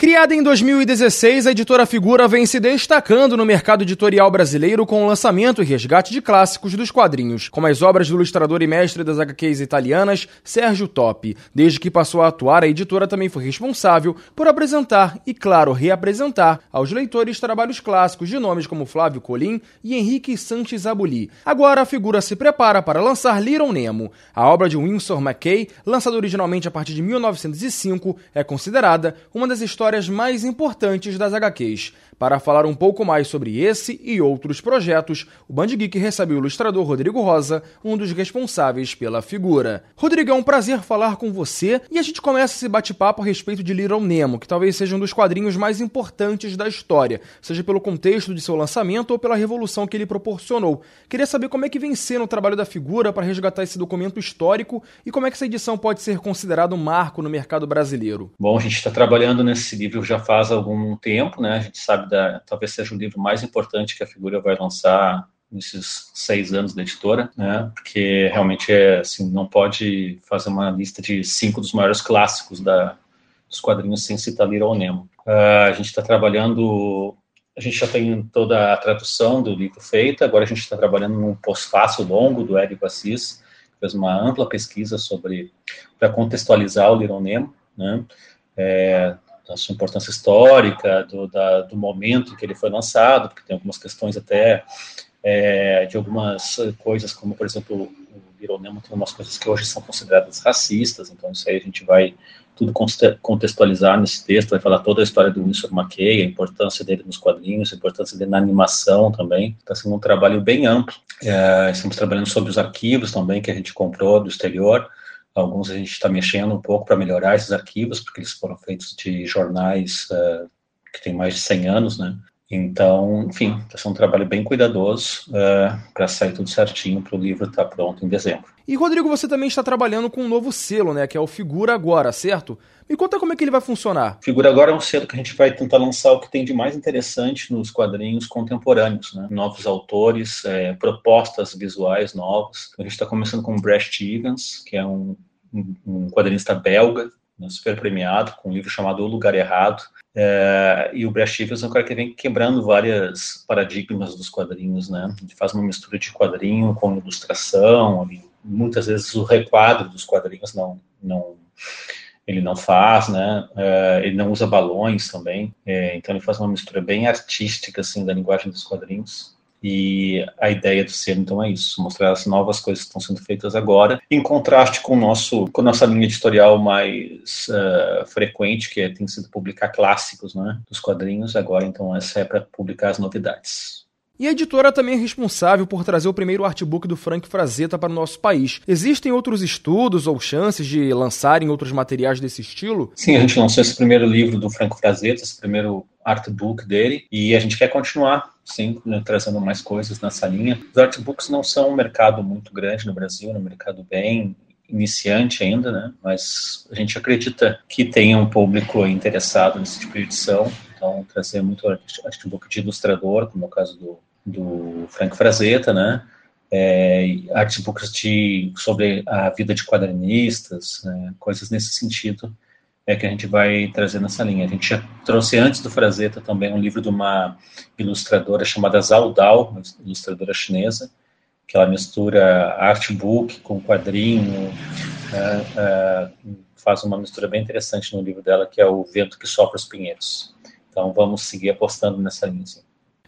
Criada em 2016, a editora Figura vem se destacando no mercado editorial brasileiro com o lançamento e resgate de clássicos dos quadrinhos, como as obras do ilustrador e mestre das HQs italianas, Sérgio Topi. Desde que passou a atuar, a editora também foi responsável por apresentar e, claro, reapresentar aos leitores trabalhos clássicos de nomes como Flávio Colim e Henrique Sanches Abuli. Agora, a Figura se prepara para lançar Little Nemo. A obra de Winsor McKay, lançada originalmente a partir de 1905, é considerada uma das histórias histórias mais importantes das HQs. Para falar um pouco mais sobre esse e outros projetos, o Band Geek recebe o ilustrador Rodrigo Rosa, um dos responsáveis pela figura. Rodrigo, é um prazer falar com você e a gente começa esse bate-papo a respeito de Little Nemo, que talvez seja um dos quadrinhos mais importantes da história, seja pelo contexto de seu lançamento ou pela revolução que ele proporcionou. Queria saber como é que sendo o trabalho da figura para resgatar esse documento histórico e como é que essa edição pode ser considerada um marco no mercado brasileiro. Bom, a gente está trabalhando nesse livro já faz algum tempo, né? A gente sabe da, talvez seja o livro mais importante que a figura vai lançar nesses seis anos da editora, né? Porque realmente é assim, não pode fazer uma lista de cinco dos maiores clássicos da, dos quadrinhos sem citar Little Nemo. Uh, a gente está trabalhando, a gente já tem toda a tradução do livro feita, agora a gente está trabalhando num pós-fácil longo do Érico Assis, que fez uma ampla pesquisa sobre para contextualizar o Little Nemo, né? É, da sua importância histórica, do, da, do momento em que ele foi lançado, porque tem algumas questões até é, de algumas coisas, como, por exemplo, o Little Nemo tem umas coisas que hoje são consideradas racistas, então isso aí a gente vai tudo contextualizar nesse texto, vai falar toda a história do Winsor McKay, a importância dele nos quadrinhos, a importância dele na animação também. Está sendo um trabalho bem amplo. É, estamos trabalhando sobre os arquivos também que a gente comprou do exterior, Alguns a gente está mexendo um pouco para melhorar esses arquivos, porque eles foram feitos de jornais uh, que têm mais de 100 anos, né? Então, enfim, vai ser um trabalho bem cuidadoso uh, eh, para sair tudo certinho para o livro estar tá pronto em dezembro. E, Rodrigo, você também está trabalhando com um novo selo, né? Que é o Figura Agora, certo? Me conta como é que ele vai funcionar. Figura Agora é um selo que a gente vai tentar lançar o que tem de mais interessante nos quadrinhos contemporâneos, né? Novos autores, é, propostas visuais novas. A gente está começando com o Brecht Evans, que é um, um quadrinista belga, né, super premiado, com um livro chamado O Lugar Errado. É, e o Brad Stevens é um cara que vem quebrando várias paradigmas dos quadrinhos, né? Ele faz uma mistura de quadrinho com ilustração, muitas vezes o requadro dos quadrinhos não, não ele não faz, né? É, ele não usa balões também, é, então ele faz uma mistura bem artística assim da linguagem dos quadrinhos. E a ideia do ser, então, é isso: mostrar as novas coisas que estão sendo feitas agora, em contraste com, o nosso, com a nossa linha editorial mais uh, frequente, que é, tem sido publicar clássicos né, dos quadrinhos. Agora, então, essa é para publicar as novidades. E a editora também é responsável por trazer o primeiro artbook do Frank Frazetta para o nosso país. Existem outros estudos ou chances de lançarem outros materiais desse estilo? Sim, a gente lançou esse primeiro livro do Frank Frazetta, esse primeiro artbook dele, e a gente quer continuar sempre né, trazendo mais coisas nessa linha. Os artbooks não são um mercado muito grande no Brasil, é um mercado bem iniciante ainda, né? Mas a gente acredita que tenha um público interessado nesse tipo de edição. Então, trazer muito artbook de ilustrador, como é o caso do do Frank Frazetta, né? É, artbooks de, sobre a vida de quadrinistas, né? coisas nesse sentido é que a gente vai trazer nessa linha. A gente já trouxe antes do Frazetta também um livro de uma ilustradora chamada Zhao Dao, uma ilustradora chinesa, que ela mistura artbook com quadrinho, né? é, faz uma mistura bem interessante no livro dela, que é O Vento que Sopra os Pinheiros. Então vamos seguir apostando nessa linha.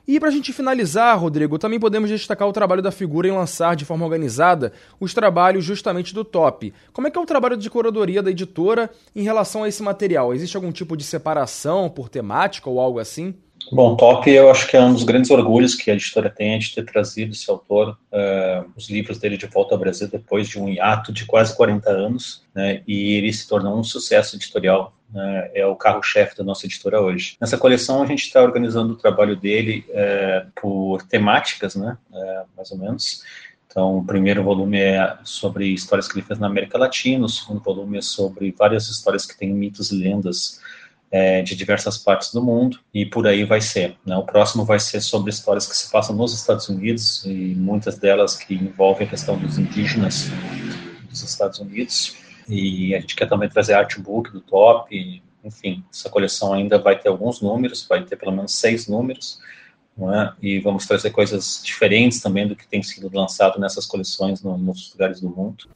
E para a gente finalizar, Rodrigo, também podemos destacar o trabalho da figura em lançar de forma organizada os trabalhos justamente do top. Como é que é o trabalho de curadoria da editora em relação a esse material? Existe algum tipo de separação por temática ou algo assim? Bom, Top eu acho que é um dos grandes orgulhos que a editora tem de ter trazido esse autor, uh, os livros dele de volta ao Brasil depois de um hiato de quase 40 anos, né, e ele se tornou um sucesso editorial né, é o carro-chefe da nossa editora hoje. Nessa coleção a gente está organizando o trabalho dele é, por temáticas, né, é, mais ou menos. Então, o primeiro volume é sobre histórias que ele fez na América Latina, o segundo volume é sobre várias histórias que têm mitos e lendas é, de diversas partes do mundo, e por aí vai ser. Né? O próximo vai ser sobre histórias que se passam nos Estados Unidos, e muitas delas que envolvem a questão dos indígenas dos Estados Unidos. E a gente quer também trazer artbook do top, enfim, essa coleção ainda vai ter alguns números, vai ter pelo menos seis números, é? e vamos trazer coisas diferentes também do que tem sido lançado nessas coleções no, nos lugares do mundo.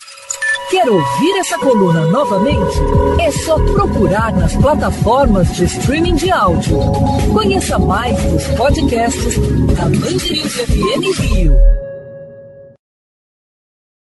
Quer ouvir essa coluna novamente? É só procurar nas plataformas de streaming de áudio. Conheça mais dos podcasts da Mandirinhos FM Rio.